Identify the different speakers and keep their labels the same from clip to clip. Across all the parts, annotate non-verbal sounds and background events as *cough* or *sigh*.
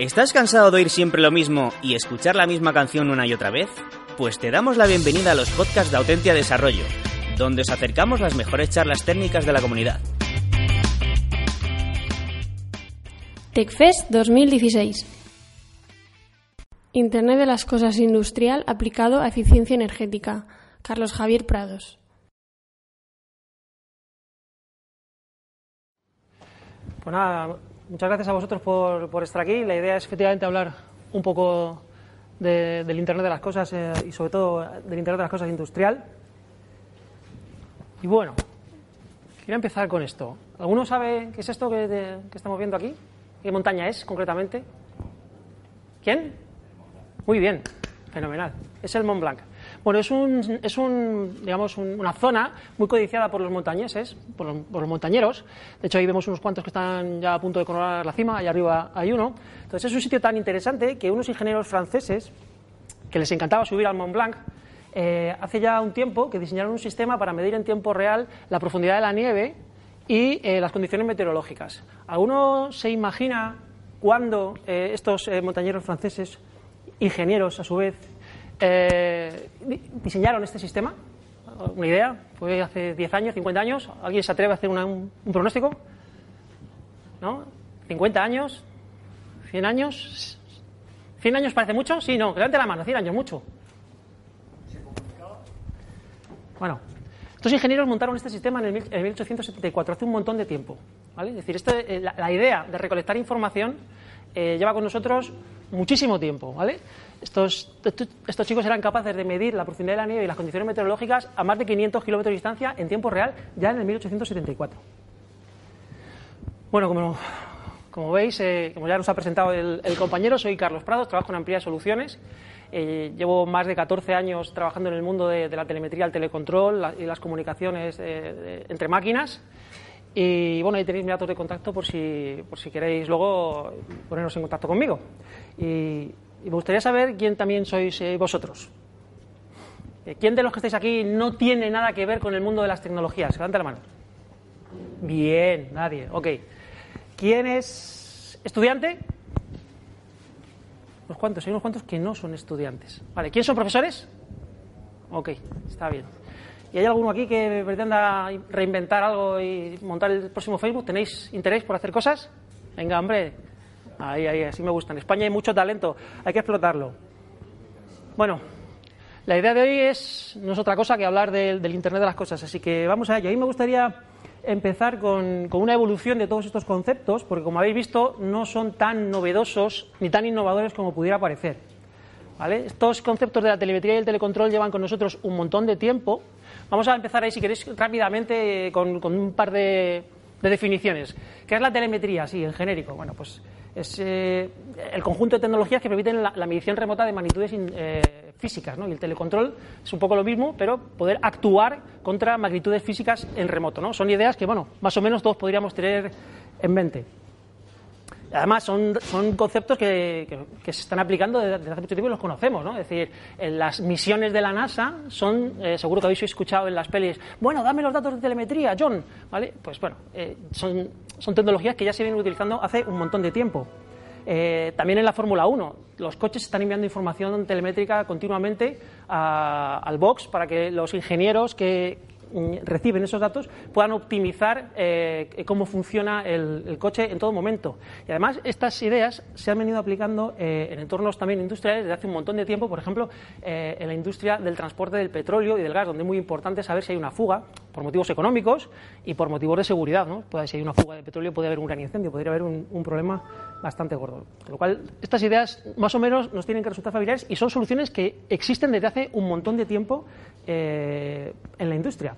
Speaker 1: ¿Estás cansado de oír siempre lo mismo y escuchar la misma canción una y otra vez? Pues te damos la bienvenida a los podcasts de Autentia Desarrollo, donde os acercamos las mejores charlas técnicas de la comunidad.
Speaker 2: TechFest 2016 Internet de las Cosas Industrial aplicado a eficiencia energética. Carlos Javier Prados.
Speaker 3: Pues nada, muchas gracias a vosotros por, estar aquí. La idea es efectivamente hablar un poco del Internet de las Cosas eh, y sobre todo del Internet de las Cosas industrial. Y bueno, quiero empezar con esto. ¿Alguno sabe qué es esto que, que estamos viendo aquí? ¿Qué montaña es concretamente? ¿Quién? Muy bien, fenomenal. Es el Mont Blanc. Bueno, es, un, es un, digamos, una zona muy codiciada por los montañeses, por los, montañeros. De hecho, ahí vemos unos cuantos que están ya a punto de coronar la cima, allá arriba hay uno. Entonces, es un sitio tan interesante que unos ingenieros franceses, que les encantaba subir al Mont Blanc, eh, hace ya un tiempo que diseñaron un sistema para medir en tiempo real la profundidad de la nieve y eh, las condiciones meteorológicas. ¿Alguno se imagina cuándo eh, estos montañeros franceses, ingenieros a su vez, eh, diseñaron este sistema. ¿Una idea? Fue hace 10 años, 50 años. ¿Alguien se atreve a hacer un, pronóstico? ¿No? ¿50 años? ¿100 años? ¿100 años parece mucho? Sí, no. Levante la mano. 100 años, mucho. Bueno, estos ingenieros montaron este sistema en, el, 1874, hace un montón de tiempo. ¿vale? Es decir, este, eh, la, idea de recolectar información eh, lleva con nosotros muchísimo tiempo. ¿vale? Estos, estos, chicos eran capaces de medir la profundidad de la nieve y las condiciones meteorológicas a más de 500 kilómetros de distancia en tiempo real ya en el 1874. Bueno, como, veis, eh, como ya nos ha presentado el, compañero, soy Carlos Prados, trabajo en Amplia Soluciones. Eh, llevo más de 14 años trabajando en el mundo de, la telemetría, el telecontrol y las comunicaciones eh, entre máquinas. Y bueno, ahí tenéis mis datos de contacto por si, por si queréis luego ponernos en contacto conmigo. Y me gustaría saber quién también sois eh, vosotros. Eh, ¿Quién de los que estáis aquí no tiene nada que ver con el mundo de las tecnologías? Levanta la mano. Bien, nadie. Ok. ¿Quién es estudiante? Unos cuantos, hay unos cuantos que no son estudiantes. Vale, ¿quién son profesores? Ok, está bien. ¿Y hay alguno aquí que pretenda reinventar algo y montar el próximo Facebook? ¿Tenéis interés por hacer cosas? Venga, hombre, Ahí, ahí, así me gusta. En España hay mucho talento, hay que explotarlo. Bueno, la idea de hoy es, no es otra cosa que hablar del, Internet de las cosas, así que vamos a ello. A mí me gustaría empezar con, con, una evolución de todos estos conceptos, porque como habéis visto, no son tan novedosos ni tan innovadores como pudiera parecer. Estos conceptos de la telemetría y el telecontrol llevan con nosotros un montón de tiempo. Vamos a empezar ahí, si queréis, rápidamente con, con un par de, de definiciones. ¿Qué es la telemetría? Sí, en genérico. Bueno, pues es eh, el conjunto de tecnologías que permiten la, medición remota de magnitudes eh, físicas. ¿no? Y el telecontrol es un poco lo mismo, pero poder actuar contra magnitudes físicas en remoto. ¿no? Son ideas que, bueno, más o menos todos podríamos tener en mente. Además, son, son conceptos que, se están aplicando desde, hace mucho tiempo y los conocemos, ¿no? Es decir, en las misiones de la NASA son, eh, seguro que habéis escuchado en las pelis, bueno, dame los datos de telemetría, John, ¿vale? Pues bueno, eh, son, son tecnologías que ya se vienen utilizando hace un montón de tiempo. Eh, también en la Fórmula 1, los coches están enviando información telemétrica continuamente al box para que los ingenieros que, reciben esos datos puedan optimizar eh, cómo funciona el, coche en todo momento. Y además, estas ideas se han venido aplicando eh, en entornos también industriales desde hace un montón de tiempo, por ejemplo, eh, en la industria del transporte del petróleo y del gas, donde es muy importante saber si hay una fuga por motivos económicos y por motivos de seguridad. ¿no? Puede, si hay una fuga de petróleo, puede haber un gran incendio, podría haber un, un problema bastante gordo. Con lo cual, estas ideas más o menos nos tienen que resultar familiares y son soluciones que existen desde hace un montón de tiempo en la industria.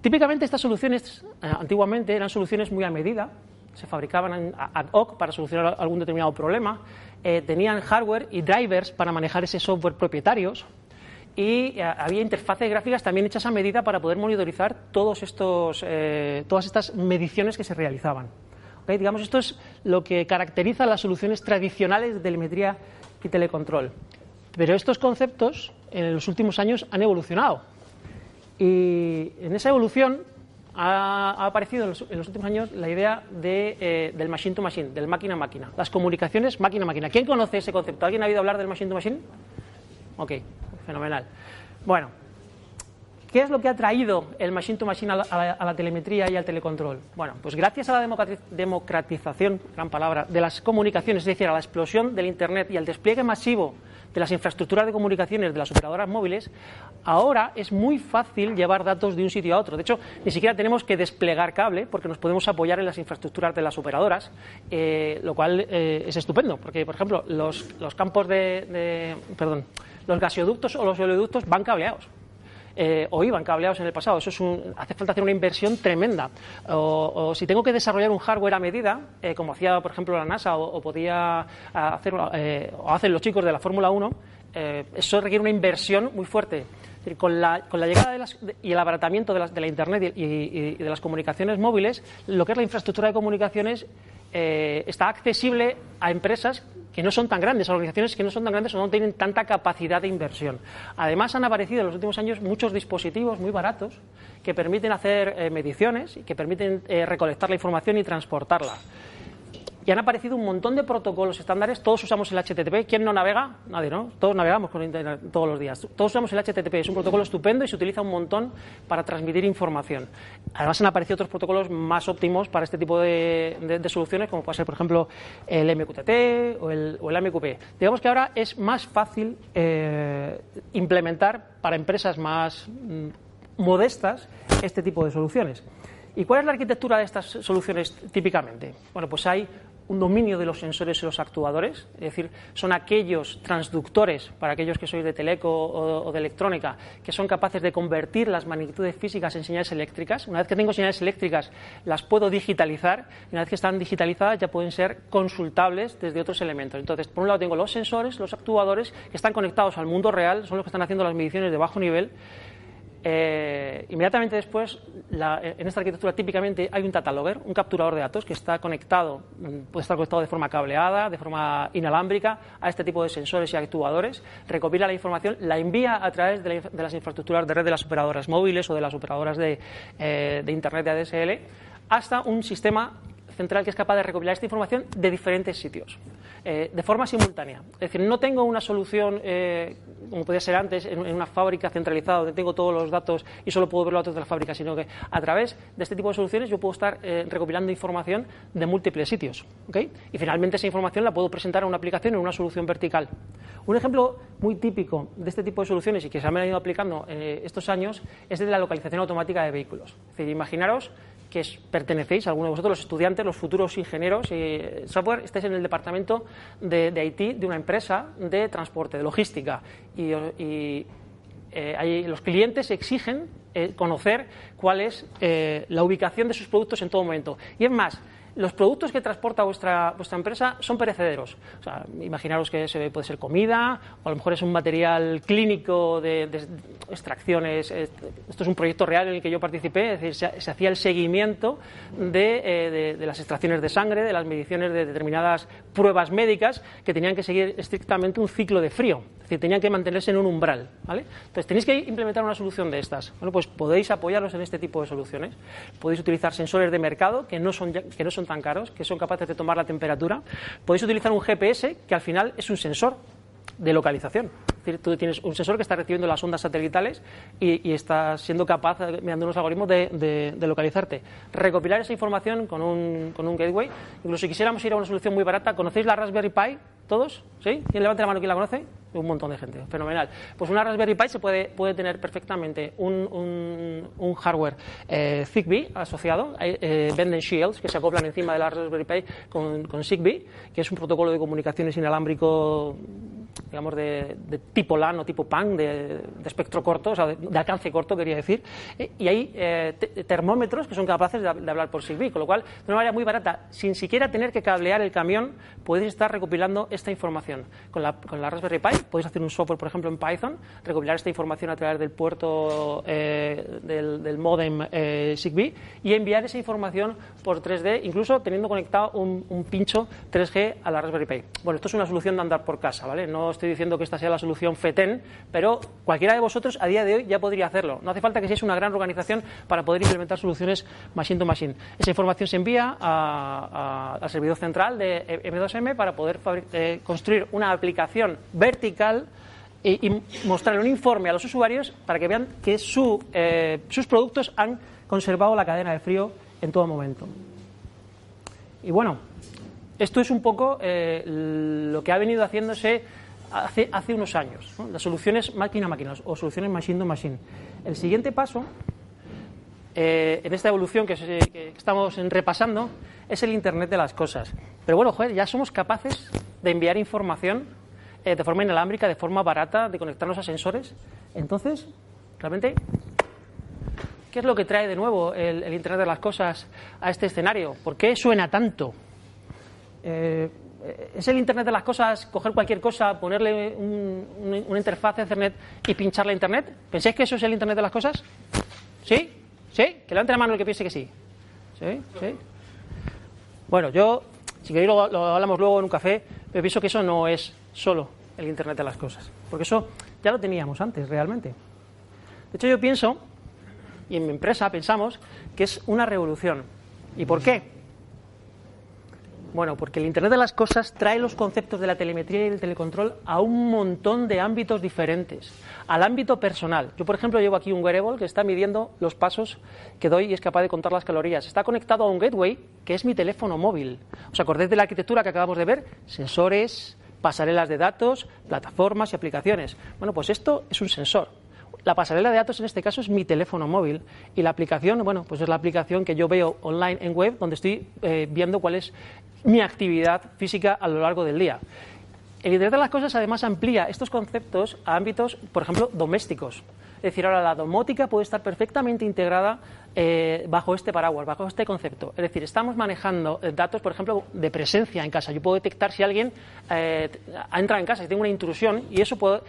Speaker 3: Típicamente estas soluciones, eh, antiguamente, eran soluciones muy a medida, se fabricaban ad hoc para solucionar algún determinado problema, eh, tenían hardware y drivers para manejar ese software propietarios y eh, había interfaces gráficas también hechas a medida para poder monitorizar todos estos, todas estas mediciones que se realizaban. Digamos, esto es lo que caracteriza las soluciones tradicionales de telemetría y telecontrol. Pero estos conceptos en los últimos años han evolucionado. Y en esa evolución ha, aparecido en los, últimos años la idea de, eh, del machine to machine, del máquina a máquina, las comunicaciones máquina a máquina. ¿Quién conoce ese concepto? ¿Alguien ha oído hablar del machine to machine? Ok, fenomenal. Bueno, ¿qué es lo que ha traído el machine to machine a la, telemetría y al telecontrol? Bueno, pues gracias a la democratización, gran palabra, de las comunicaciones, es decir, a la explosión del Internet y al despliegue masivo de las infraestructuras de comunicaciones de las operadoras móviles, ahora es muy fácil llevar datos de un sitio a otro. De hecho, ni siquiera tenemos que desplegar cable porque nos podemos apoyar en las infraestructuras de las operadoras, eh, lo cual eh, es estupendo, porque, por ejemplo, los, campos de, perdón, los gasoductos o los oleoductos van cableados. Eh, o iban cableados en el pasado. Eso es hace falta hacer una inversión tremenda. O, si tengo que desarrollar un hardware a medida, eh, como hacía, por ejemplo, la NASA o, podía hacer, eh, o hacen los chicos de la Fórmula 1, eso requiere una inversión muy fuerte. Con, la, con la, llegada y el abaratamiento de, la Internet y, de las comunicaciones móviles, lo que es la infraestructura de comunicaciones está accesible a empresas que no son tan grandes, organizaciones que no son tan grandes o no tienen tanta capacidad de inversión. Además, han aparecido en los últimos años muchos dispositivos muy baratos que permiten hacer eh, mediciones y que permiten eh, recolectar la información y transportarla. Y han aparecido un montón de protocolos estándares, todos usamos el HTTP. ¿Quién no navega? Nadie, ¿no? Todos navegamos con Internet todos los días. Todos usamos el HTTP, es un protocolo estupendo y se utiliza un montón para transmitir información. Además han aparecido otros protocolos más óptimos para este tipo de, soluciones, como puede ser, por ejemplo, el MQTT o el, MQP. Digamos que ahora es más fácil eh, implementar para empresas más mm, modestas este tipo de soluciones. ¿Y cuál es la arquitectura de estas soluciones típicamente? Bueno, pues hay un dominio de los sensores y los actuadores, es decir, son aquellos transductores, para aquellos que sois de teleco o, de electrónica, que son capaces de convertir las magnitudes físicas en señales eléctricas. Una vez que tengo señales eléctricas, las puedo digitalizar, y una vez que están digitalizadas ya pueden ser consultables desde otros elementos. Entonces, por un lado tengo los sensores, los actuadores, que están conectados al mundo real, son los que están haciendo las mediciones de bajo nivel, eh, inmediatamente después, en esta arquitectura típicamente hay un data logger, un capturador de datos que está conectado, mm, puede estar conectado de forma cableada, de forma inalámbrica a este tipo de sensores y actuadores, recopila la información, la envía a través de, las infraestructuras de red de las operadoras móviles o de las operadoras de, eh, de Internet de ADSL hasta un sistema central que es capaz de recopilar esta información de diferentes sitios, eh, de forma simultánea. Es decir, no tengo una solución, eh, como podía ser antes, en, una fábrica centralizada donde tengo todos los datos y solo puedo ver los datos de la fábrica, sino que a través de este tipo de soluciones yo puedo estar eh, recopilando información de múltiples sitios. Y finalmente esa información la puedo presentar a una aplicación en una solución vertical. Un ejemplo muy típico de este tipo de soluciones y que se han venido aplicando estos años es de la localización automática de vehículos. Es decir, imaginaros que pertenecéis, algunos de vosotros, los estudiantes, los futuros ingenieros y software, estáis en el departamento de, IT de una empresa de transporte, de logística. Y, eh, los clientes exigen eh, conocer cuál es eh, la ubicación de sus productos en todo momento. Y es más, los productos que transporta vuestra, vuestra empresa son perecederos. O sea, imaginaros que se puede ser comida, o a lo mejor es un material clínico de, extracciones. Esto es un proyecto real en el que yo participé, es decir, se, hacía el seguimiento eh, de, las extracciones de sangre, de las mediciones de determinadas pruebas médicas que tenían que seguir estrictamente un ciclo de frío. Es decir, tenían que mantenerse en un umbral. ¿vale? Entonces, tenéis que implementar una solución de estas. Bueno, pues podéis apoyarlos en este tipo de soluciones. Podéis utilizar sensores de mercado que no son, que no son tan caros, que son capaces de tomar la temperatura. Podéis utilizar un GPS, que al final es un sensor de localización. Es decir, tú tienes un sensor que está recibiendo las ondas satelitales y, está siendo capaz, mediante unos algoritmos, de, localizarte. Recopilar esa información con un, con un gateway. Incluso si quisiéramos ir a una solución muy barata, ¿conocéis la Raspberry Pi? ¿Todos? ¿Sí? ¿Quién levante la mano quién la conoce? Un montón de gente. Fenomenal. Pues una Raspberry Pi se puede, puede tener perfectamente un, hardware eh, Zigbee asociado, eh, Bend Shields, que se acoplan encima de la Raspberry Pi con, con Zigbee, que es un protocolo de comunicaciones inalámbrico digamos, de, tipo LAN o tipo PAN, de, espectro corto, o sea, de, alcance corto, quería decir. Eh, y hay eh, termómetros que son capaces de, hablar por Zigbee, con lo cual, de una manera muy barata, sin siquiera tener que cablear el camión, puedes estar recopilando esta información. Con la, con la Raspberry Pi puedes hacer un software, por ejemplo, en Python, recopilar esta información a través del puerto del, del, modem Zigbee y enviar esa información por 3D, incluso teniendo conectado un, un pincho 3G a la Raspberry Pi. Bueno, esto es una solución de andar por casa, ¿vale? No estoy diciendo que esta sea la solución FETEN, pero cualquiera de vosotros a día de hoy ya podría hacerlo. No hace falta que seáis una gran organización para poder implementar soluciones machine to machine. Esa información se envía al servidor central de M2M para poder eh, construir una aplicación vertical y, mostrar un informe a los usuarios para que vean que eh, sus productos han conservado la cadena de frío en todo momento. Y bueno, esto es un poco eh, lo que ha venido haciéndose hace, unos años, las soluciones máquina-máquina o soluciones machine-to-machine. El siguiente paso eh, en esta evolución que, estamos repasando es el Internet de las cosas. Pero bueno, joder, ya somos capaces de enviar información eh, de forma inalámbrica, de forma barata, de conectarnos a sensores. Entonces, realmente, ¿qué es lo que trae de nuevo el Internet de las cosas a este escenario? ¿Por qué suena tanto? Eh, ¿Es el Internet de las cosas coger cualquier cosa, ponerle un, una interfaz a Internet y pincharle Internet? ¿Pensáis que eso es el Internet de las cosas? ¿Sí? ¿Sí? Que levante la mano el que piense que sí. ¿Sí? ¿Sí? Bueno, yo, si queréis lo, lo hablamos luego en un café, pero pienso que eso no es solo el Internet de las cosas. Porque eso ya lo teníamos antes, realmente. De hecho, yo pienso, y en mi empresa pensamos, que es una revolución. ¿Y por qué? Bueno, porque el Internet de las Cosas trae los conceptos de la telemetría y el telecontrol a un montón de ámbitos diferentes. Al ámbito personal. Yo, por ejemplo, llevo aquí un wearable que está midiendo los pasos que doy y es capaz de contar las calorías. Está conectado a un gateway que es mi teléfono móvil. ¿Os acordáis de la arquitectura que acabamos de ver? Sensores, pasarelas de datos, plataformas y aplicaciones. Bueno, pues esto es un sensor. La pasarela de datos en este caso es mi teléfono móvil y la aplicación, bueno, pues es la aplicación que yo veo online en web donde estoy eh, viendo cuál es mi actividad física a lo largo del día. El Internet de las Cosas además amplía estos conceptos a ámbitos, por ejemplo, domésticos. Es decir, ahora la domótica puede estar perfectamente integrada eh, bajo este paraguas, bajo este concepto. Es decir, estamos manejando eh, datos, por ejemplo, de presencia en casa. Yo puedo detectar si alguien eh, ha entrado en casa, si tengo una intrusión, y eso puede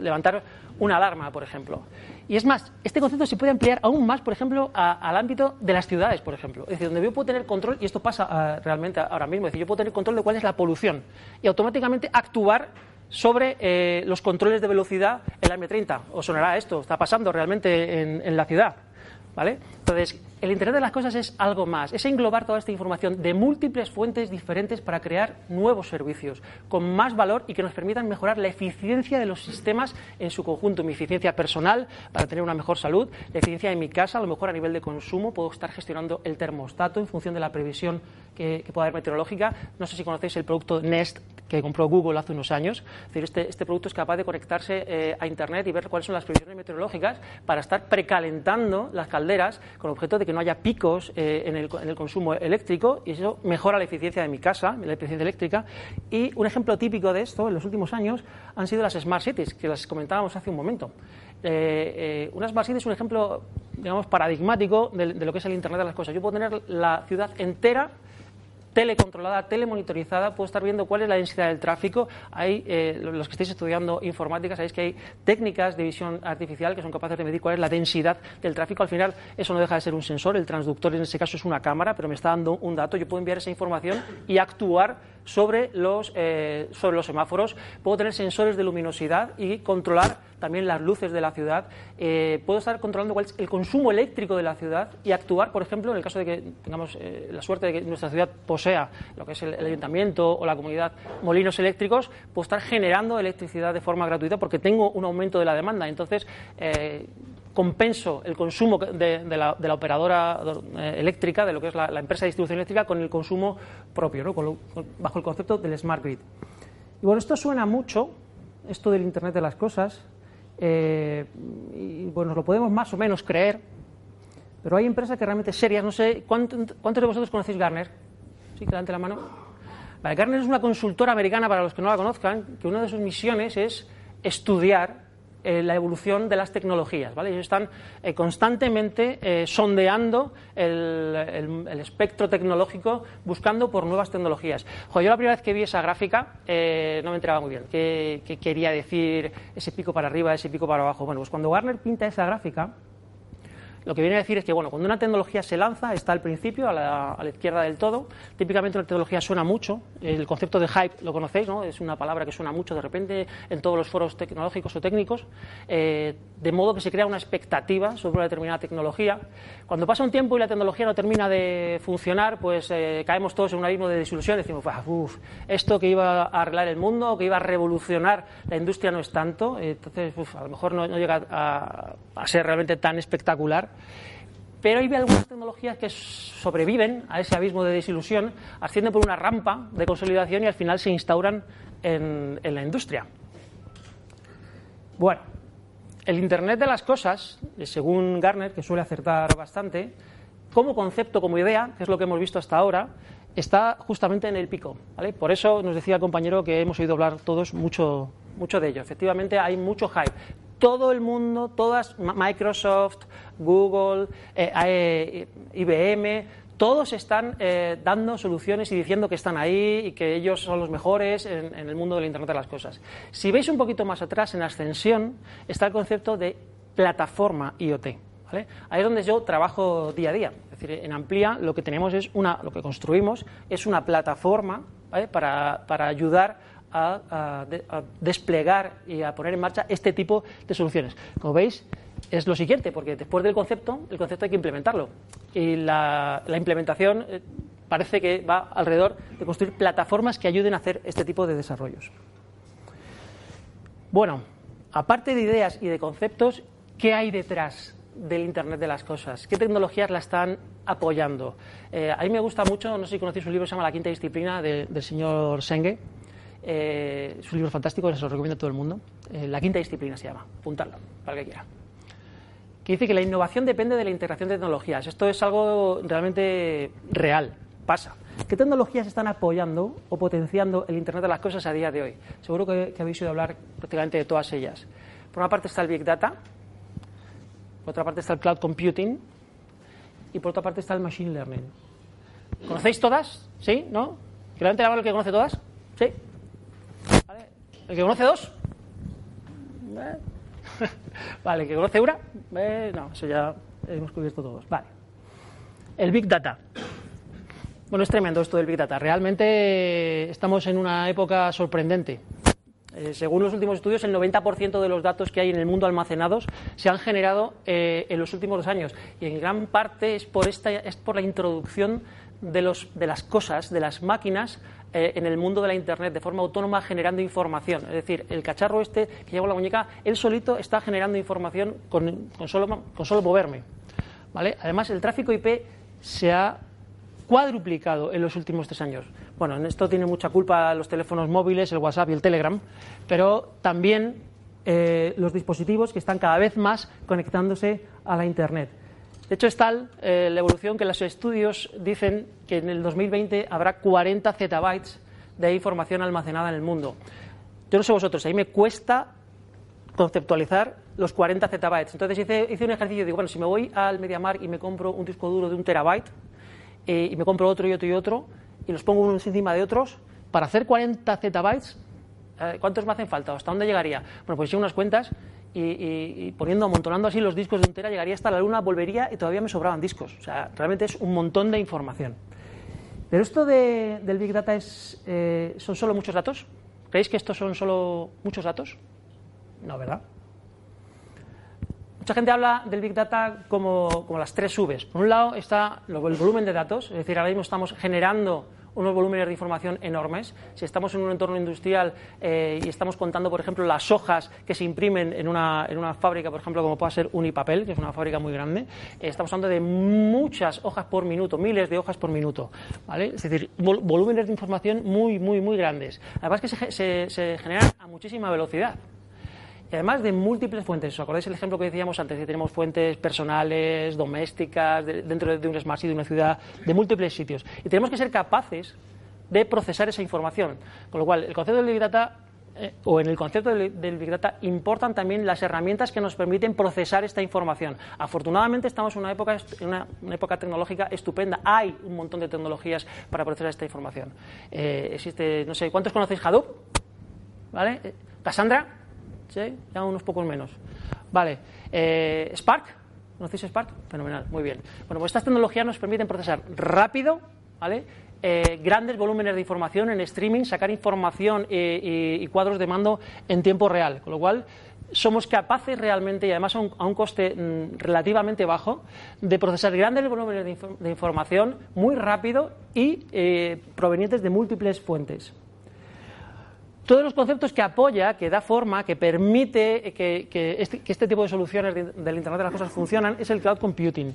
Speaker 3: levantar una alarma, por ejemplo. Y es más, este concepto se puede ampliar aún más, por ejemplo, al ámbito de las ciudades, por ejemplo. Es decir, donde yo puedo tener control, y esto pasa ah, realmente ahora mismo, es decir, yo puedo tener control de cuál es la polución y automáticamente actuar sobre eh, los controles de velocidad en la M30. ¿Os sonará esto? Está pasando realmente en la ciudad. ¿Vale? Entonces, el Internet de las Cosas es algo más, es englobar toda esta información de múltiples fuentes diferentes para crear nuevos servicios con más valor y que nos permitan mejorar la eficiencia de los sistemas en su conjunto, mi eficiencia personal para tener una mejor salud, la eficiencia de mi casa, a lo mejor a nivel de consumo, puedo estar gestionando el termostato en función de la previsión que, pueda haber meteorológica. No sé si conocéis el producto Nest que compró Google hace unos años. Es decir, este, este producto es capaz de conectarse eh, a Internet y ver cuáles son las previsiones meteorológicas para estar precalentando las calderas con objeto de que no haya picos eh, en, el, en, el, consumo eléctrico y eso mejora la eficiencia de mi casa, la eficiencia eléctrica. Y un ejemplo típico de esto en los últimos años han sido las Smart Cities, que las comentábamos hace un momento. Eh, una Smart City es un ejemplo, digamos, paradigmático de, de lo que es el Internet de las cosas. Yo puedo tener la ciudad entera telecontrolada, telemonitorizada, puedo estar viendo cuál es la densidad del tráfico. Hay, eh, los que estáis estudiando informática, sabéis que hay técnicas de visión artificial que son capaces de medir cuál es la densidad del tráfico. Al final, eso no deja de ser un sensor, el transductor en ese caso es una cámara, pero me está dando un dato. Yo puedo enviar esa información y actuar sobre los, eh, sobre los semáforos. Puedo tener sensores de luminosidad y controlar también las luces de la ciudad. Eh, puedo estar controlando cuál es el consumo eléctrico de la ciudad y actuar, por ejemplo, en el caso de que tengamos eh, la suerte de que nuestra ciudad posea lo que es el, ayuntamiento o la comunidad molinos eléctricos, puedo estar generando electricidad de forma gratuita porque tengo un aumento de la demanda. Entonces, eh, compenso el consumo de, la, operadora eléctrica, de lo que es la, empresa de distribución eléctrica, con el consumo propio, ¿no? bajo el concepto del smart grid. Y bueno, esto suena mucho, esto del Internet de las Cosas, eh, y bueno, lo podemos más o menos creer, pero hay empresas que realmente serias, no sé, ¿cuántos de vosotros conocéis Garner? ¿Sí? Que levante la mano. Gartner es una consultora americana, para los que no la conozcan, que una de sus misiones es estudiar eh, la evolución de las tecnologías. ¿vale? Ellos están eh, constantemente eh, sondeando el, espectro tecnológico, buscando por nuevas tecnologías. yo la primera vez que vi esa gráfica no me enteraba muy bien qué, quería decir ese pico para arriba, ese pico para abajo. Bueno, pues cuando Garner pinta esa gráfica, lo que viene a decir es que, bueno, cuando una tecnología se lanza, está al principio, a la, izquierda del todo. Típicamente una tecnología suena mucho. El concepto de hype lo conocéis, ¿no? Es una palabra que suena mucho de repente en todos los foros tecnológicos o técnicos, eh, de modo que se crea una expectativa sobre una determinada tecnología. Cuando pasa un tiempo y la tecnología no termina de funcionar, pues eh, caemos todos en un abismo de desilusión decimos, uff, esto que iba a arreglar el mundo, que iba a revolucionar la industria no es tanto, entonces a lo mejor no, llega a ser realmente tan espectacular. Pero hay algunas tecnologías que sobreviven a ese abismo de desilusión, ascienden por una rampa de consolidación y al final se instauran en, la industria. Bueno, el Internet de las cosas, según Garner, que suele acertar bastante, como concepto, como idea, que es lo que hemos visto hasta ahora, está justamente en el pico. Por eso nos decía el compañero que hemos oído hablar todos mucho, mucho de ello. Efectivamente, hay mucho hype todo el mundo, todas, Microsoft, Google, eh, eh, IBM, todos están eh, dando soluciones y diciendo que están ahí y que ellos son los mejores en, el mundo del Internet de las Cosas. Si veis un poquito más atrás, en Ascensión, está el concepto de plataforma IoT. Ahí es donde yo trabajo día a día. Es decir, en Amplia lo que tenemos es una, lo que construimos es una plataforma para, para ayudar a, desplegar y a poner en marcha este tipo de soluciones. Como veis, es lo siguiente, porque después del concepto, el concepto hay que implementarlo. Y la, implementación eh, parece que va alrededor de construir plataformas que ayuden a hacer este tipo de desarrollos. Bueno, aparte de ideas y de conceptos, ¿qué hay detrás del Internet de las Cosas? ¿Qué tecnologías la están apoyando? Eh, a mí me gusta mucho, no sé si conocéis un libro que se llama La Quinta Disciplina del señor Senge eh, es un libro fantástico, se lo recomiendo a todo el mundo. Eh, la quinta disciplina se llama, apuntarlo, para que quiera. Que dice que la innovación depende de la integración de tecnologías. Esto es algo realmente real, pasa. ¿Qué tecnologías están apoyando o potenciando el Internet de las cosas a día de hoy? Seguro que, habéis oído hablar prácticamente de todas ellas. Por una parte está el Big Data, por otra parte está el Cloud Computing y por otra parte está el Machine Learning. ¿Conocéis todas? ¿Sí? ¿No? ¿Que levante la mano el que conoce todas? ¿Sí? ¿El que conoce dos? Eh. *laughs* vale, ¿el que conoce una? Eh, no, eso ya hemos cubierto todos. Vale. El Big Data. Bueno, es tremendo esto del Big Data. Realmente estamos en una época sorprendente. Eh, según los últimos estudios, el 90% de los datos que hay en el mundo almacenados se han generado en los últimos dos años. Y en gran parte es por, esta, es por la introducción de, los, de las cosas, de las máquinas, eh, en el mundo de la Internet de forma autónoma generando información. Es decir, el cacharro este que lleva la muñeca, él solito está generando información con, solo, con solo moverme. ¿vale? Además, el tráfico IP se ha cuadruplicado en los últimos tres años. Bueno, en esto tiene mucha culpa los teléfonos móviles, el WhatsApp y el Telegram, pero también eh, los dispositivos que están cada vez más conectándose a la Internet. De hecho, es tal eh, la evolución que los estudios dicen que en el 2020 habrá 40 zettabytes de información almacenada en el mundo. Yo no sé vosotros, a mí me cuesta conceptualizar los 40 zettabytes. Entonces hice, un ejercicio digo, bueno, si me voy al MediaMark y me compro un disco duro de un terabyte eh, y me compro otro y otro y otro y los pongo unos encima de otros, para hacer 40 zettabytes, eh, ¿cuántos me hacen falta? ¿Hasta dónde llegaría? Bueno, pues hice unas cuentas y, poniendo, amontonando así los discos de un tera, llegaría hasta la luna, volvería y todavía me sobraban discos. O sea, realmente es un montón de información. Pero esto del Big Data es, eh, son solo muchos datos. ¿Creéis que estos son solo muchos datos? No, ¿verdad? Mucha gente habla del Big Data como, como las tres Vs. Por un lado está el volumen de datos, es decir, ahora mismo estamos generando unos volúmenes de información enormes. Si estamos en un entorno industrial eh, y estamos contando, por ejemplo, las hojas que se imprimen en una, en una fábrica, por ejemplo, como pueda ser Unipapel, que es una fábrica muy grande, eh, estamos hablando de muchas hojas por minuto, miles de hojas por minuto. ¿vale? Es decir, volúmenes de información muy, muy, muy grandes. Además que se, se, se generan a muchísima velocidad además de múltiples fuentes. ¿Os acordáis el ejemplo que decíamos antes? Que tenemos fuentes personales, domésticas, dentro de un Smart City, de una ciudad, de múltiples sitios. Y tenemos que ser capaces de procesar esa información. Con lo cual, el concepto del Big Data eh, o en el concepto del, Big Data importan también las herramientas que nos permiten procesar esta información. Afortunadamente estamos en una época, en una, una época tecnológica estupenda. Hay un montón de tecnologías para procesar esta información. Eh, existe, no sé, ¿cuántos conocéis Hadoop? ¿Vale? Eh, ¿Cassandra? ¿Sí? Ya unos pocos menos. Vale. Eh, ¿Spark? ¿Conocéis Spark? Fenomenal, muy bien. Bueno, pues estas tecnologías nos permiten procesar rápido, ¿vale? Eh, grandes volúmenes de información en streaming, sacar información y, cuadros de mando en tiempo real. Con lo cual, somos capaces realmente, y además a un, a un coste mmm, relativamente bajo, de procesar grandes volúmenes de información muy rápido y eh, provenientes de múltiples fuentes todos los conceptos que apoya, que da forma, que permite que, este, este, tipo de soluciones de, del Internet de las Cosas funcionan, es el cloud computing.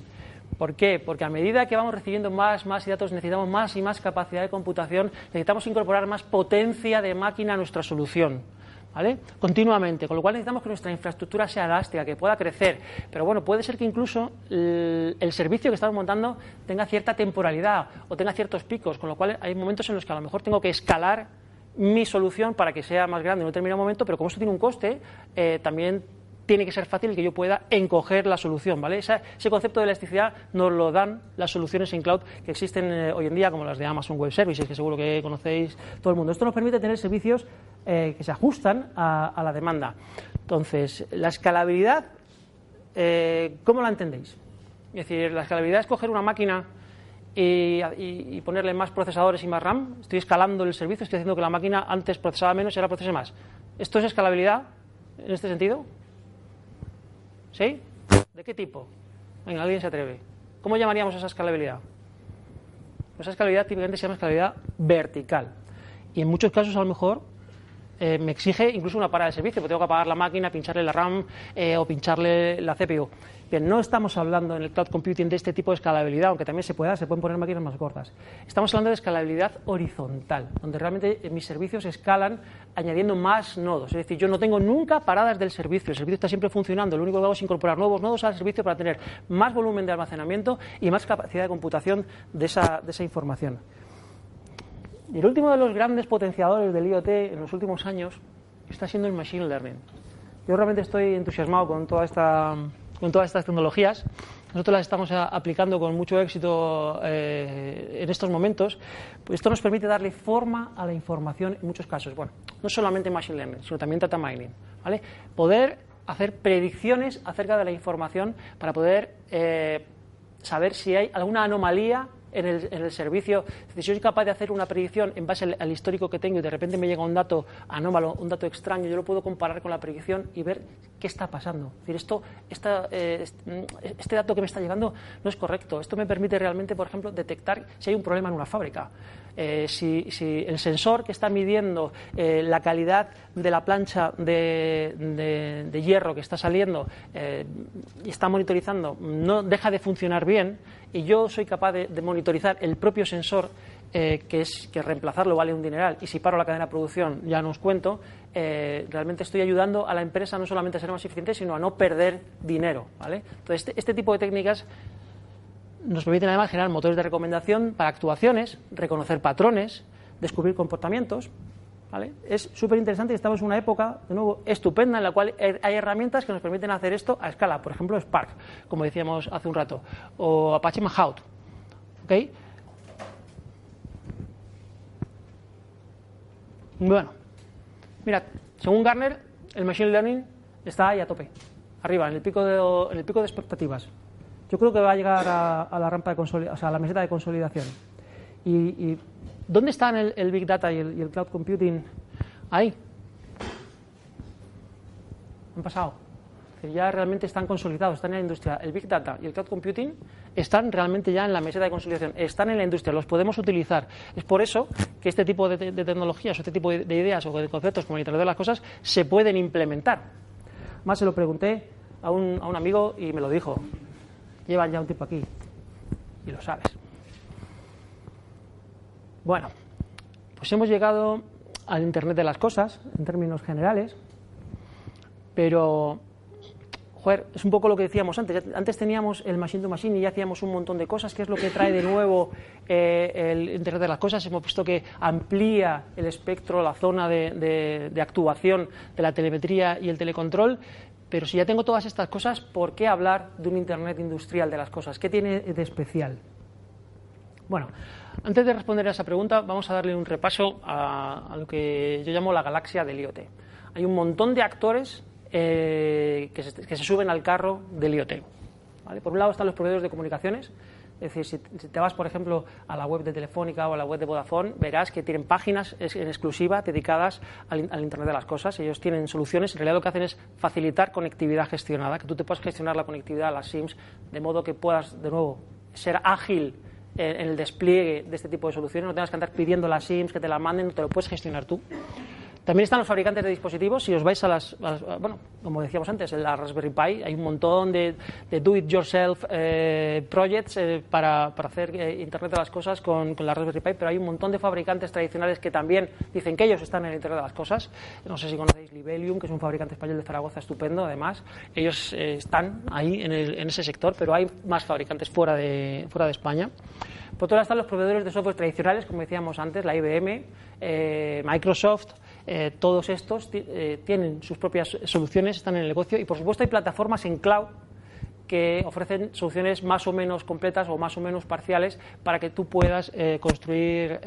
Speaker 3: ¿Por qué? Porque a medida que vamos recibiendo más, más datos, necesitamos más y más capacidad de computación, necesitamos incorporar más potencia de máquina a nuestra solución. ¿Vale? Continuamente, con lo cual necesitamos que nuestra infraestructura sea elástica, que pueda crecer. Pero bueno, puede ser que incluso el, el, servicio que estamos montando tenga cierta temporalidad o tenga ciertos picos, con lo cual hay momentos en los que a lo mejor tengo que escalar mi solución para que sea más grande en un determinado momento, pero como esto tiene un coste, eh, también tiene que ser fácil que yo pueda encoger la solución, ¿vale? Esa, ese concepto de elasticidad nos lo dan las soluciones en cloud que existen eh, hoy en día, como las de Amazon Web Services, que seguro que conocéis todo el mundo. Esto nos permite tener servicios eh, que se ajustan a, a, la demanda. Entonces, la escalabilidad, eh, ¿cómo la entendéis? Es decir, la escalabilidad es coger una máquina y, y, ponerle más procesadores y más RAM. Estoy escalando el servicio, estoy haciendo que la máquina antes procesaba menos y ahora procese más. ¿Esto es escalabilidad en este sentido? ¿Sí? ¿De qué tipo? Venga, alguien se atreve. ¿Cómo llamaríamos esa escalabilidad? Esa escalabilidad típicamente se llama escalabilidad vertical. Y en muchos casos, a lo mejor, eh, me exige incluso una parada de servicio, porque tengo que apagar la máquina, pincharle la RAM eh, o pincharle la CPU. Bien, no estamos hablando en el cloud computing de este tipo de escalabilidad, aunque también se pueda, se pueden poner máquinas más cortas. Estamos hablando de escalabilidad horizontal, donde realmente mis servicios escalan añadiendo más nodos. Es decir, yo no tengo nunca paradas del servicio, el servicio está siempre funcionando, lo único que hago es incorporar nuevos nodos al servicio para tener más volumen de almacenamiento y más capacidad de computación de esa, de esa información. Y el último de los grandes potenciadores del IoT en los últimos años está siendo el Machine Learning. Yo realmente estoy entusiasmado con, todas estas tecnologías. Nosotros las estamos aplicando con mucho éxito eh, en estos momentos. Pues esto nos permite darle forma a la información en muchos casos. Bueno, no solamente Machine Learning, sino también Data Mining. ¿vale? Poder hacer predicciones acerca de la información para poder eh, saber si hay alguna anomalía en el, en el, servicio. Si soy capaz de hacer una predicción en base al, histórico que tengo y de repente me llega un dato anómalo, un dato extraño, yo lo puedo comparar con la predicción y ver qué está pasando. Decir, esto, esta, eh, este dato que me está llegando no es correcto. Esto me permite realmente, por ejemplo, detectar si hay un problema en una fábrica. Eh, si, el sensor que está midiendo eh, la calidad de la plancha de, hierro que está saliendo eh, y está monitorizando no deja de funcionar bien y yo soy capaz de, monitorizar el propio sensor que es que reemplazarlo vale un dineral y si paro la cadena de producción ya no os cuento, realmente estoy ayudando a la empresa no solamente a ser más eficiente, sino a no perder dinero. ¿vale? Entonces, este, este tipo de técnicas nos permiten además generar motores de recomendación para actuaciones, reconocer patrones, descubrir comportamientos. ¿vale? Es súper interesante y estamos en una época, de nuevo, estupenda en la cual hay herramientas que nos permiten hacer esto a escala. Por ejemplo, Spark, como decíamos hace un rato, o Apache Mahout. ¿okay? Bueno, mira, según Garner, el Machine Learning está ahí a tope, arriba, en el pico de, en el pico de expectativas. Yo creo que va a llegar a, la rampa de o sea, a la meseta de consolidación. Y, y ¿dónde están el, Big Data y el, Cloud Computing? Ahí. Han pasado ya realmente están consolidados, están en la industria. El Big Data y el Cloud Computing están realmente ya en la meseta de consolidación, están en la industria, los podemos utilizar. Es por eso que este tipo de, tecnologías o este tipo de, de, ideas o de conceptos como el Internet de las Cosas se pueden implementar. Más se lo pregunté a un, a un amigo y me lo dijo. Llevan ya un tiempo aquí y lo sabes. Bueno, pues hemos llegado al Internet de las Cosas en términos generales, pero es un poco lo que decíamos antes. Antes teníamos el machine to machine y ya hacíamos un montón de cosas. ¿Qué es lo que trae de nuevo eh, el Internet de las Cosas? Hemos visto que amplía el espectro, la zona de, de actuación de la telemetría y el telecontrol. Pero si ya tengo todas estas cosas, ¿por qué hablar de un Internet industrial de las cosas? ¿Qué tiene de especial? Bueno, antes de responder a esa pregunta, vamos a darle un repaso a, lo que yo llamo la galaxia del IoT. Hay un montón de actores eh, que, se, suben al carro del IoT. Por un lado están los proveedores de comunicaciones, es decir, si, te vas, por ejemplo, a la web de Telefónica o a la web de Vodafone, verás que tienen páginas en exclusiva dedicadas al, Internet de las Cosas. Ellos tienen soluciones, en realidad lo que hacen es facilitar conectividad gestionada, que tú te puedas gestionar la conectividad, las SIMs, de modo que puedas, de nuevo, ser ágil en el despliegue de este tipo de soluciones, no tengas que andar pidiendo las SIMs, que te la manden, no te lo puedes gestionar tú. También están los fabricantes de dispositivos. Si os vais a las, bueno, como decíamos antes, en la Raspberry Pi hay un montón de, do-it-yourself eh, projects eh, para, hacer eh, Internet de las cosas con, la Raspberry Pi, pero hay un montón de fabricantes tradicionales que también dicen que ellos están en el Internet de las cosas. No sé si conocéis Libelium, que es un fabricante español de Zaragoza estupendo, además. Ellos están ahí en, en, ese sector, pero hay más fabricantes fuera de, fuera de España. Por otro lado están los proveedores de software tradicionales, como decíamos antes, la IBM, Microsoft, eh, todos estos eh, tienen sus propias soluciones, están en el negocio y por supuesto hay plataformas en cloud que ofrecen soluciones más o menos completas o más o menos parciales para que tú puedas eh, construir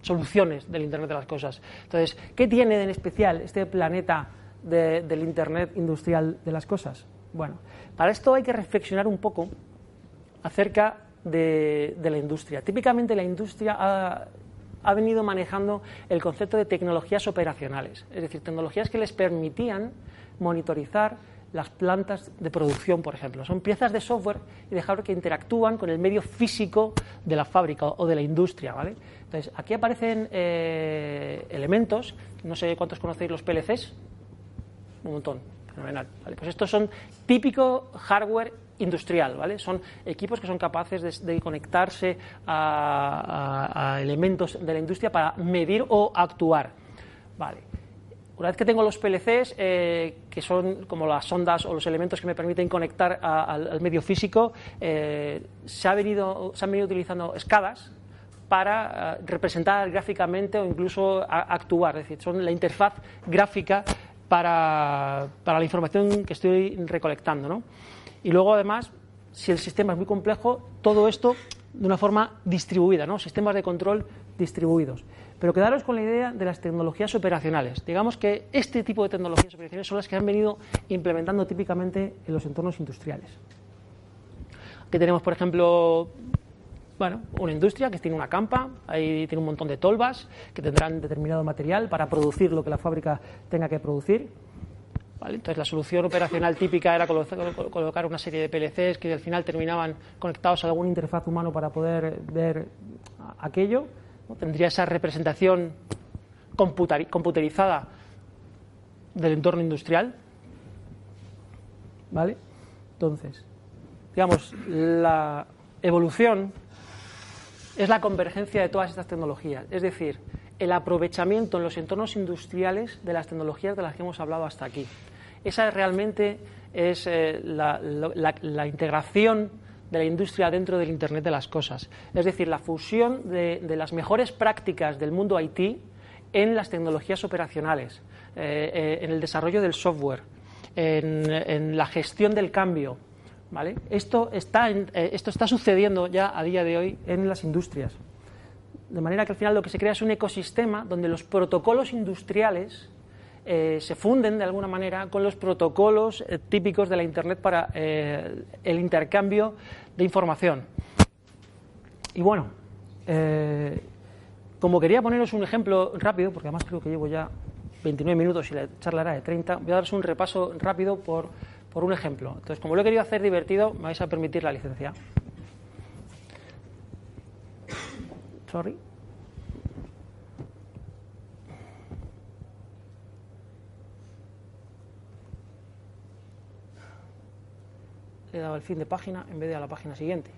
Speaker 3: soluciones del Internet de las Cosas. Entonces, ¿qué tiene en especial este planeta del Internet industrial de las cosas? Bueno, para esto hay que reflexionar un poco acerca de, de la industria. Típicamente la industria ha, ha venido manejando el concepto de tecnologías operacionales, es decir, tecnologías que les permitían monitorizar las plantas de producción, por ejemplo. Son piezas de software y de hardware que interactúan con el medio físico de la fábrica o de la industria. ¿vale? Entonces, aquí aparecen eh, elementos, no sé cuántos conocéis los PLCs, un montón, fenomenal. Pues estos son típico hardware industrial, ¿vale? Son equipos que son capaces de, conectarse a, elementos de la industria para medir o actuar, ¿vale? Una vez que tengo los PLCs, eh, que son como las ondas o los elementos que me permiten conectar al, medio físico, eh, se, ha venido, se han venido utilizando escadas para eh, representar gráficamente o incluso actuar, es decir, son la interfaz gráfica para, para la información que estoy recolectando, ¿no? Y luego, además, si el sistema es muy complejo, todo esto de una forma distribuida, ¿no? sistemas de control distribuidos. Pero quedaros con la idea de las tecnologías operacionales. Digamos que este tipo de tecnologías operacionales son las que han venido implementando típicamente en los entornos industriales. Aquí tenemos, por ejemplo, bueno, una industria que tiene una campa, ahí tiene un montón de tolvas que tendrán determinado material para producir lo que la fábrica tenga que producir. Entonces, la solución operacional típica era colocar una serie de PLCs que al final terminaban conectados a alguna interfaz humano para poder ver aquello. Tendría esa representación computerizada del entorno industrial. ¿Vale? Entonces, digamos, la evolución es la convergencia de todas estas tecnologías. Es decir, el aprovechamiento en los entornos industriales de las tecnologías de las que hemos hablado hasta aquí. Esa realmente es eh, la, integración de la industria dentro del Internet de las Cosas. Es decir, la fusión de, las mejores prácticas del mundo IT en las tecnologías operacionales, eh, eh, en el desarrollo del software, en, la gestión del cambio. ¿vale? Esto, está esto está sucediendo ya a día de hoy en las industrias. De manera que al final lo que se crea es un ecosistema donde los protocolos industriales eh, se funden de alguna manera con los protocolos eh, típicos de la Internet para eh, el intercambio de información. Y bueno, como quería poneros un ejemplo rápido, porque además creo que llevo ya 29 minutos y la charla era de 30, voy a daros un repaso rápido por, por un ejemplo. Entonces, como lo he querido hacer divertido, me vais a permitir la licencia. Sorry. Le he dado el fin de página en vez de a la página siguiente.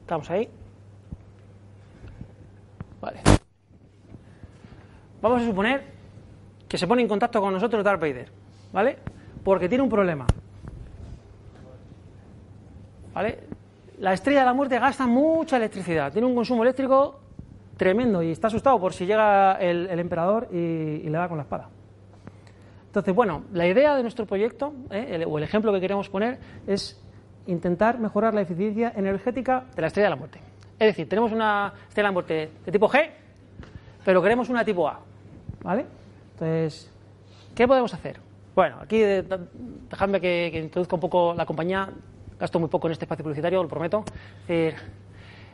Speaker 3: ¿Estamos ahí? Vale. vamos a suponer que se pone en contacto con nosotros Darth Vader, ¿vale? Porque tiene un problema. ¿Vale? La estrella de la muerte gasta mucha electricidad, tiene un consumo eléctrico tremendo y está asustado por si llega el, emperador y, le da con la espada. Entonces, bueno, la idea de nuestro proyecto, ¿eh? o el ejemplo que queremos poner, es intentar mejorar la eficiencia energética de la estrella de la muerte. Es decir, tenemos una estrella de la muerte de tipo G, pero queremos una tipo A. ¿Vale? Entonces, ¿qué podemos hacer? Bueno, aquí dejadme que, introduzca un poco la compañía. Gasto muy poco en este espacio publicitario, lo prometo.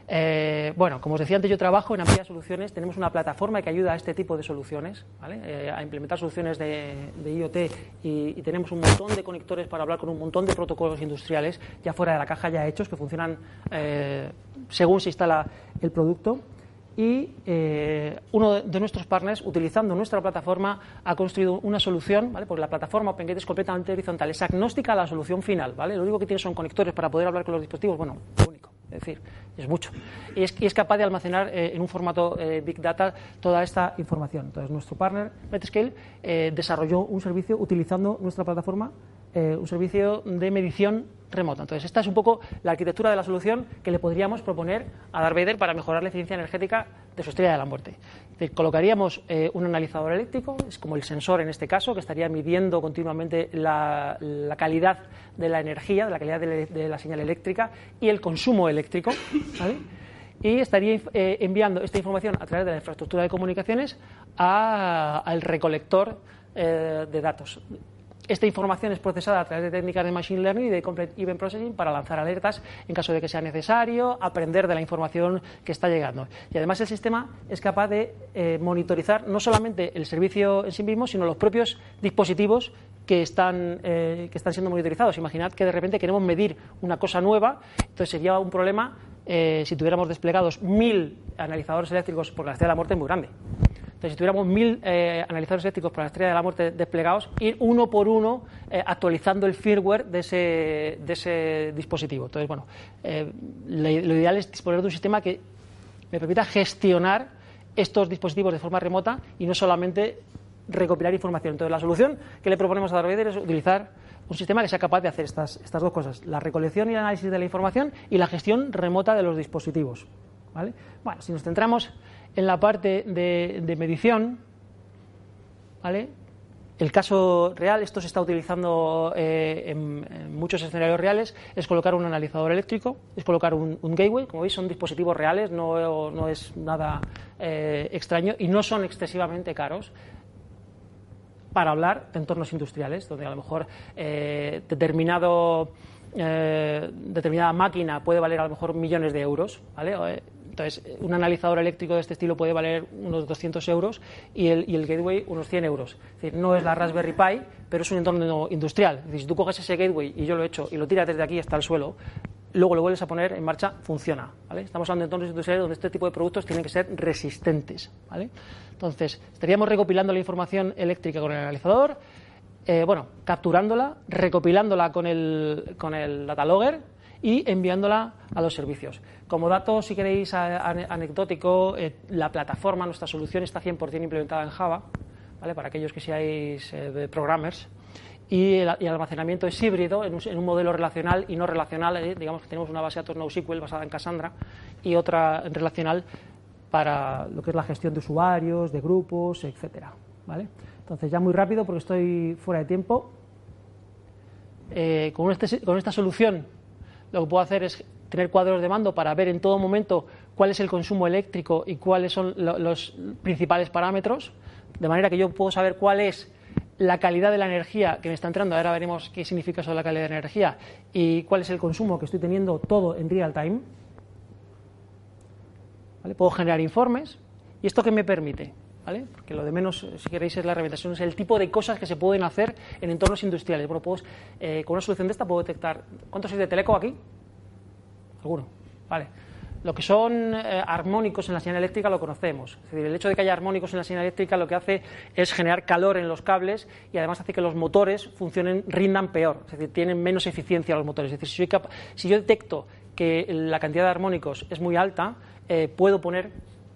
Speaker 3: Eh, bueno, como os decía antes, yo trabajo en Amplia Soluciones. Tenemos una plataforma que ayuda a este tipo de soluciones, eh, a implementar soluciones de, IoT y, tenemos un montón de conectores para hablar con un montón de protocolos industriales ya fuera de la caja, ya hechos, que funcionan eh, según se instala el producto. Y uno de nuestros partners, utilizando nuestra plataforma, ha construido una solución, ¿vale? porque la plataforma OpenGate es completamente horizontal, es agnóstica a la solución final. ¿vale? Lo único que tiene son conectores para poder hablar con los dispositivos, bueno, lo único es decir, es mucho. Y es, capaz de almacenar eh, en un formato eh, Big Data toda esta información. Entonces, nuestro partner, Metascale, eh, desarrolló un servicio utilizando nuestra plataforma, un servicio de medición remota. Entonces, esta es un poco la arquitectura de la solución que le podríamos proponer a Darth para mejorar la eficiencia energética de su estrella de la muerte. colocaríamos un analizador eléctrico, es como el sensor en este caso, que estaría midiendo continuamente la, calidad de la energía, de la calidad de la señal eléctrica y el consumo eléctrico. Y estaría eh, enviando esta información a través de la infraestructura de comunicaciones al recolector eh, de datos. Esta información es procesada a través de técnicas de Machine Learning y de Complete Event Processing para lanzar alertas en caso de que sea necesario, aprender de la información que está llegando. Y además el sistema es capaz de eh, monitorizar no solamente el servicio en sí mismo, sino los propios dispositivos que están, que están siendo monitorizados. Imaginad que de repente queremos medir una cosa nueva, entonces sería un problema eh, si tuviéramos desplegados mil analizadores eléctricos por la estrella de la muerte muy grande. Entonces, si tuviéramos mil eh, analizadores eléctricos por la estrella de la muerte desplegados, ir uno por uno eh, actualizando el firmware de ese, de ese dispositivo. Entonces, bueno, lo, ideal es disponer de un sistema que me permita gestionar estos dispositivos de forma remota y no solamente recopilar información. Entonces, la solución que le proponemos a Darth es utilizar un sistema que sea capaz de hacer estas, estas dos cosas, la recolección y el análisis de la información y la gestión remota de los dispositivos. ¿vale? Bueno, si nos centramos en la parte de, medición, ¿vale? El caso real, esto se está utilizando eh, en, muchos escenarios reales, es colocar un analizador eléctrico, es colocar un, gateway, como veis son dispositivos reales, no, es nada eh, extraño y no son excesivamente caros para hablar de entornos industriales, donde a lo mejor eh, determinado, eh, determinada máquina puede valer a lo mejor millones de euros. ¿vale? Entonces, un analizador eléctrico de este estilo puede valer unos 200 euros y el, gateway unos 100 euros. Es decir, no es la Raspberry Pi, pero es un entorno industrial. Es decir, si tú coges ese gateway y yo lo he hecho y lo tiras desde aquí hasta el suelo, luego lo vuelves a poner en marcha, funciona. Estamos hablando de entornos industriales donde este tipo de productos tienen que ser resistentes. ¿vale? Entonces, estaríamos recopilando la información eléctrica con el analizador, eh, bueno, capturándola, recopilándola con el, con el datalogger y enviándola a los servicios. Como dato, si queréis, anecdótico, eh, la plataforma, nuestra solución está 100% implementada en Java, ¿vale? para aquellos que seáis eh, programmers y el, almacenamiento es híbrido en un, modelo relacional y no relacional. Eh, digamos que tenemos una base de datos NoSQL basada en Cassandra y otra relacional para lo que es la gestión de usuarios, de grupos, etcétera. ¿vale? Entonces, ya muy rápido porque estoy fuera de tiempo. Este, con esta solución lo que puedo hacer es tener cuadros de mando para ver en todo momento cuál es el consumo eléctrico y cuáles son los principales parámetros, de manera que yo puedo saber cuál es la calidad de la energía que me está entrando, ahora veremos qué significa eso de la calidad de la energía y cuál es el consumo que estoy teniendo todo en real time. Puedo generar informes. Y esto qué me permite, Porque lo de menos, si queréis, es la reventación, es el tipo de cosas que se pueden hacer en entornos industriales. Bueno, puedo, eh, con una solución de esta puedo detectar, ¿cuántos sois de Teleco aquí? ¿Alguno? Vale lo que son eh, armónicos en la señal eléctrica lo conocemos. Es decir, el hecho de que haya armónicos en la señal eléctrica lo que hace es generar calor en los cables y además hace que los motores funcionen, rindan peor. Es decir, tienen menos eficiencia los motores. Es decir, si, yo detecto que la cantidad de armónicos es muy alta, eh, puedo poner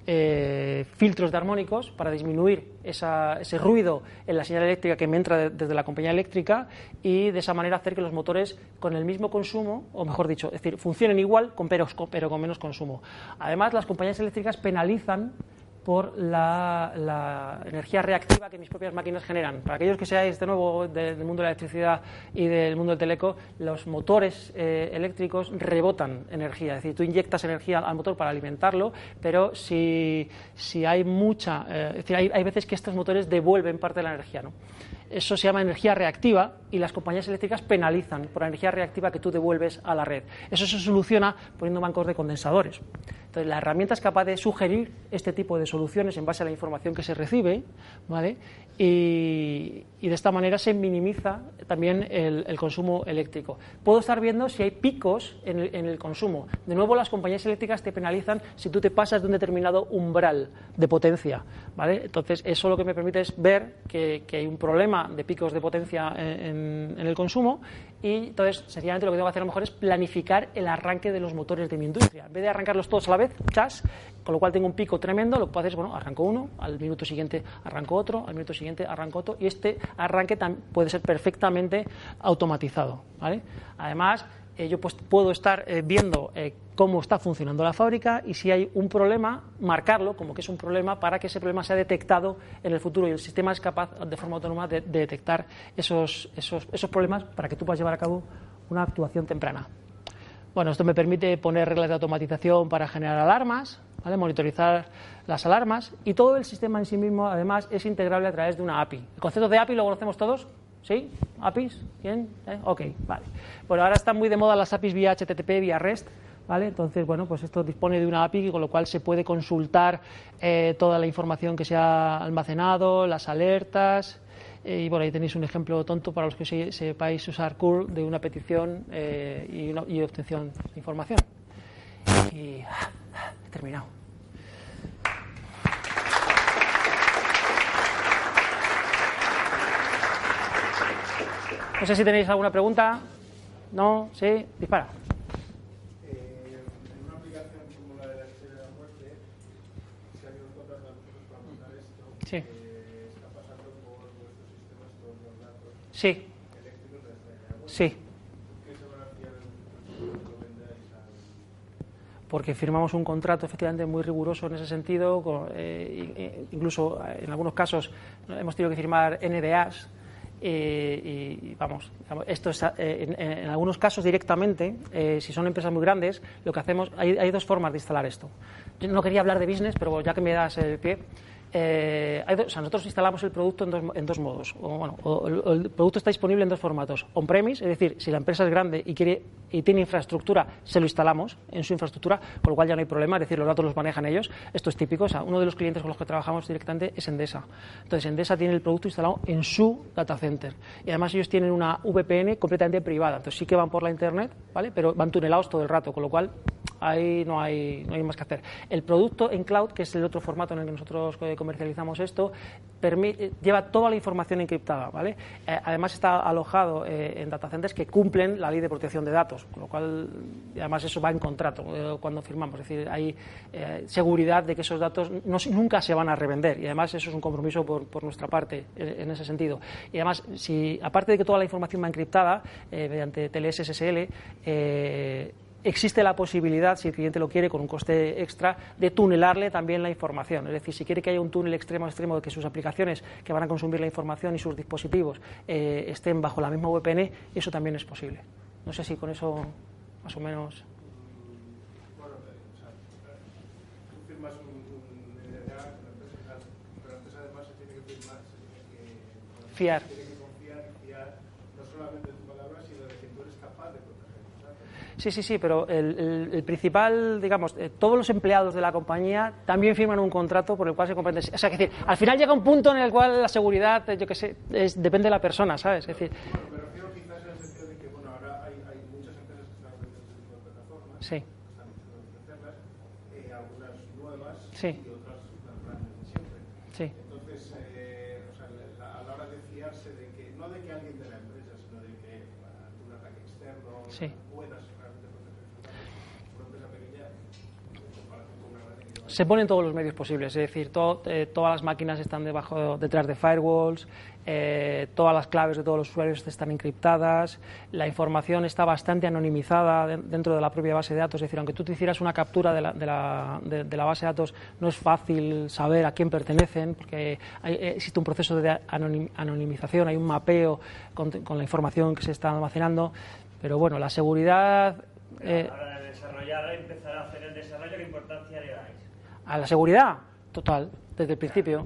Speaker 3: eh, filtros de armónicos para disminuir ese ruido en la señal eléctrica que me entra desde la compañía eléctrica y de esa manera hacer que los motores con el mismo consumo, o mejor dicho, es decir, funcionen igual pero, pero con menos consumo. Además, las compañías eléctricas penalizan por la, energía reactiva que mis propias máquinas generan. Para aquellos que seáis de nuevo del mundo de la electricidad y del mundo del teleco, los motores eh, eléctricos rebotan energía, es decir, tú inyectas energía al motor para alimentarlo, pero si, si hay mucha, eh, es decir, hay, hay, veces que estos motores devuelven parte de la energía, ¿no? Eso se llama energía reactiva y las compañías eléctricas penalizan por la energía reactiva que tú devuelves a la red. Eso se soluciona poniendo bancos de condensadores. Entonces, la herramienta es capaz de sugerir este tipo de soluciones en base a la información que se recibe, ¿vale? Y, de esta manera se minimiza también el, consumo eléctrico. Puedo estar viendo si hay picos en el, consumo. De nuevo, las compañías eléctricas te penalizan si tú te pasas de un determinado umbral de potencia, ¿vale? Entonces, eso lo que me permite es ver que, hay un problema de picos de potencia en, en el consumo y entonces, sencillamente lo que tengo que hacer a lo mejor es planificar el arranque de los motores de mi industria. En vez de arrancarlos todos a la vez, chas, con lo cual tengo un pico tremendo, lo que puedo hacer es, bueno, arranco uno, al minuto siguiente arranco otro, al minuto siguiente arranco otro, y este arranque puede ser perfectamente automatizado. ¿vale? Además, eh, yo pues, puedo estar eh, viendo eh, cómo está funcionando la fábrica y si hay un problema, marcarlo como que es un problema para que ese problema sea detectado en el futuro y el sistema es capaz de forma autónoma de, detectar esos, esos, esos problemas para que tú puedas llevar a cabo una actuación temprana. Bueno, esto me permite poner reglas de automatización para generar alarmas, ¿vale? monitorizar las alarmas y todo el sistema en sí mismo, además, es integrable a través de una API. El concepto de API lo conocemos todos, ¿Sí? ¿APIs? ¿Bien? ¿Eh? Ok, vale. Bueno, ahora están muy de moda las APIs vía HTTP, vía REST. ¿Vale? Entonces, bueno, pues esto dispone de una API con lo cual se puede consultar eh, toda la información que se ha almacenado, las alertas. Eh, y bueno, ahí tenéis un ejemplo tonto para los que sepáis usar curl de una petición y, y, obtención de información. Y ah, he terminado. No sé si tenéis alguna pregunta. ¿No? ¿Sí? Dispara.
Speaker 4: Eh, sí. eh,
Speaker 3: sí. Sí.
Speaker 4: ¿Qué se van a fiar en lo vendáis al
Speaker 3: porque firmamos un contrato efectivamente muy riguroso en ese sentido, eh, incluso en algunos casos hemos tenido que firmar NDAs eh, y vamos, esto eh, en, algunos casos directamente, eh, si son empresas muy grandes, lo que hacemos, hay, hay, dos formas de instalar esto. Yo no quería hablar de business, pero ya que me das el pie, eh, nosotros instalamos el producto en dos, en dos modos. O, bueno, el, producto está disponible en dos formatos. On-premise, es decir, si la empresa es grande y, quiere, y tiene infraestructura, se lo instalamos en su infraestructura, con lo cual ya no hay problema, es decir, los datos los manejan ellos. Esto es típico. O sea, uno de los clientes con los que trabajamos directamente es Endesa. Entonces, Endesa tiene el producto instalado en su data center. Y además ellos tienen una VPN completamente privada. Entonces, sí que van por la Internet, ¿vale? pero van tunelados todo el rato, con lo cual ahí no hay, no hay más que hacer. El producto en cloud, que es el otro formato en el que nosotros eh, comercializamos esto, permite, lleva toda la información encriptada. ¿vale? Eh, además está alojado eh, en datacenters que cumplen la ley de protección de datos, con lo cual además eso va en contrato cuando firmamos. Es decir, hay seguridad de que esos datos nunca se van a revender y además eso es un compromiso por, por nuestra parte en, ese sentido. Y además, si aparte de que toda la información va encriptada mediante TLS SSL, existe la posibilidad, si el cliente lo quiere con un coste extra, de tunelarle también la información. Es decir, si quiere que haya un túnel extremo a extremo de que sus aplicaciones que van a consumir la información y sus dispositivos eh, estén bajo la misma VPN, eso también es posible. No sé si con eso más o menos. Fiar.
Speaker 4: Se tiene que confiar y fiar no solamente de tu palabra, sino de que tú eres capaz de proteger tus datos.
Speaker 3: Sí, sí, sí, pero el, el, principal, digamos, eh, todos los empleados de la compañía también firman un contrato por el cual se comprende. O sea, es decir, al final llega un punto en el cual la seguridad, eh, yo qué sé, es, depende de la persona, ¿sabes? Es decir,
Speaker 4: me refiero quizás en el sentido de que, bueno, ahora hay, hay muchas empresas que están ofreciendo este tipo de plataformas,
Speaker 3: sí,
Speaker 4: están ofrecerlas, eh, algunas nuevas
Speaker 3: Sí.
Speaker 4: y otras las grandes de siempre.
Speaker 3: sí.
Speaker 4: Entonces, eh, o sea, la- a la hora de fiarse de que, no de que alguien de la empresa, sino de que un ataque externo
Speaker 3: Sí.
Speaker 4: puedas realmente proteger tus datos, una empresa pequeña, en comparación con una grande que lleva
Speaker 3: Se ponen todos los medios posibles, es decir, eh, todas las máquinas están debajo, detrás de firewalls, eh, todas las claves de todos los usuarios están encriptadas, la información está bastante anonimizada dentro de la propia base de datos, es decir, aunque tú te hicieras una captura de la, de la, de, la base de datos, no es fácil saber a quién pertenecen, porque eh, existe un proceso de anonimización, hay un mapeo con, la información que se está almacenando, pero bueno, la seguridad...
Speaker 1: Eh, desarrollar, empezar a hacer el desarrollo, ¿qué importancia le dais?
Speaker 3: A la seguridad, total, desde el principio.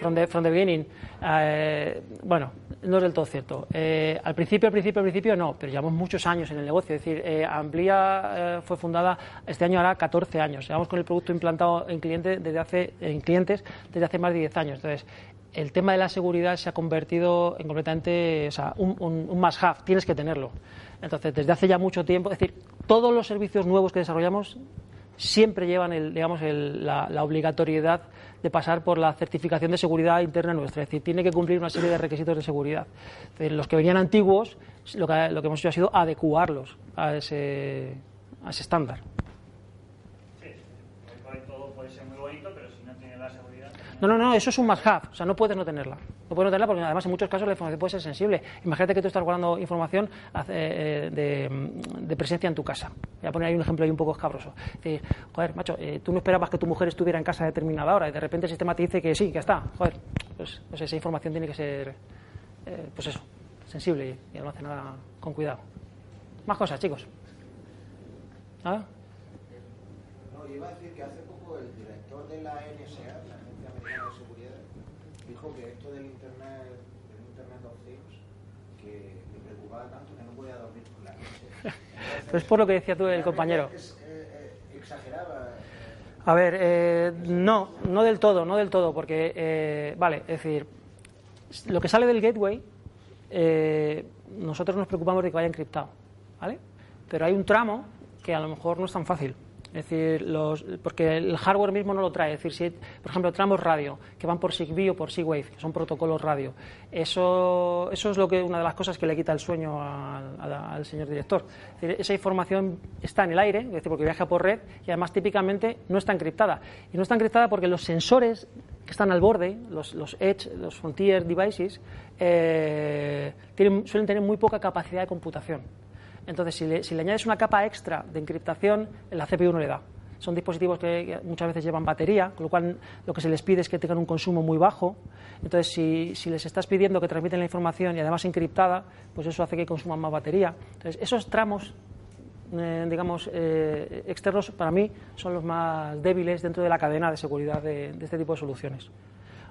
Speaker 3: From the, from the beginning. Eh, bueno, no es del todo cierto. Eh, al principio, al principio, al principio no, pero llevamos muchos años en el negocio. Es decir, eh, Amplia fue fundada este año hará 14 años. Llevamos con el producto implantado en, cliente desde hace, en clientes desde hace más de 10 años. Entonces, el tema de la seguridad se ha convertido en completamente, o sea, un, un, un must-have, tienes que tenerlo. Entonces, desde hace ya mucho tiempo, es decir, todos los servicios nuevos que desarrollamos siempre llevan el, digamos, la, obligatoriedad de pasar por la certificación de seguridad interna nuestra. Es decir, tiene que cumplir una serie de requisitos de seguridad. los que venían antiguos, lo que, lo que hemos hecho ha sido adecuarlos a ese, a ese estándar. No, no, no, eso es un must have, o sea, no puedes no tenerla. No puedes no tenerla porque además en muchos casos la información puede ser sensible. Imagínate que tú estás guardando información eh, de, presencia en tu casa. Voy a poner ahí un ejemplo ahí un poco escabroso. Decir, joder, macho, eh, tú no esperabas que tu mujer estuviera en casa a determinada hora y de repente el sistema te dice que sí, que está. Joder, pues, pues esa información tiene que ser, eh, pues eso, sensible y, almacenada con cuidado. Más cosas, chicos.
Speaker 5: ¿Ah? No, iba a decir que hace poco el director de la NSA, dijo que esto del Internet, del Internet of Things, que me preocupaba tanto que no podía dormir por la noche. *laughs*
Speaker 3: pues por lo que decía tú el compañero.
Speaker 5: Eh, eh, exageraba.
Speaker 3: A ver, eh, no, no del todo, no del todo, porque, vale, es decir, lo que sale del gateway, nosotros nos preocupamos de que vaya encriptado, ¿vale? Pero hay un tramo que a lo mejor no es tan fácil. Es decir, los, porque el hardware mismo no lo trae. Es decir, si, por ejemplo, tramos radio que van por Zigbee o por Z-Wave, que son protocolos radio, eso, eso es lo que una de las cosas que le quita el sueño al, señor director. Es decir, esa información está en el aire, es decir, porque viaja por red y además típicamente no está encriptada. Y no está encriptada porque los sensores que están al borde, los, los Edge, los Frontier Devices, eh, tienen, suelen tener muy poca capacidad de computación. Entonces, si le, añades una capa extra de encriptación, la CPU no le da. Son dispositivos que muchas veces llevan batería, con lo cual lo que se les pide es que tengan un consumo muy bajo. Entonces, si, les estás pidiendo que transmiten la información y además encriptada, pues eso hace que consuman más batería. Entonces, esos tramos eh, digamos, eh, externos, para mí son los más débiles dentro de la cadena de seguridad de este tipo de soluciones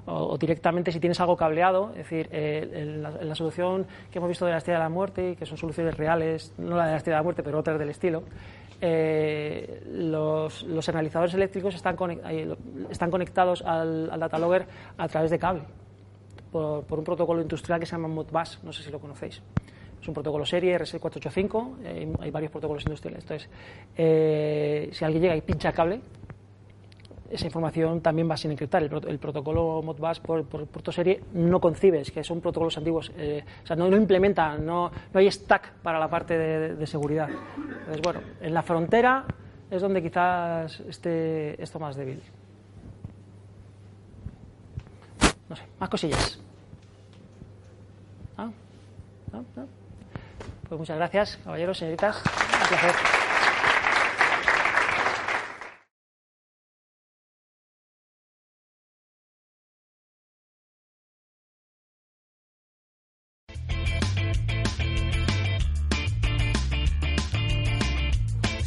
Speaker 3: o, directamente si tienes algo cableado, es decir, eh, la, solución que hemos visto de la estrella de la muerte, que son soluciones reales, no la de la estrella de la muerte, pero otras del estilo, eh, los, los, analizadores eléctricos están, están conectados al, al datalogger a través de cable, por, un protocolo industrial que se llama Modbus, no sé si lo conocéis. Es un protocolo serie RS485, eh, hay varios protocolos industriales. Entonces, si alguien llega y pincha cable, esa información también va sin encriptar. El, protocolo Modbus por, por puerto serie no concibes, que son protocolos antiguos, eh, o sea, no, no implementa, no, no, hay stack para la parte de, seguridad. Entonces, bueno, en la frontera es donde quizás esté esto más débil. No sé, más cosillas. ¿Ah? ¿Ah? ¿Ah? Pues muchas gracias, caballeros, señoritas. Un placer.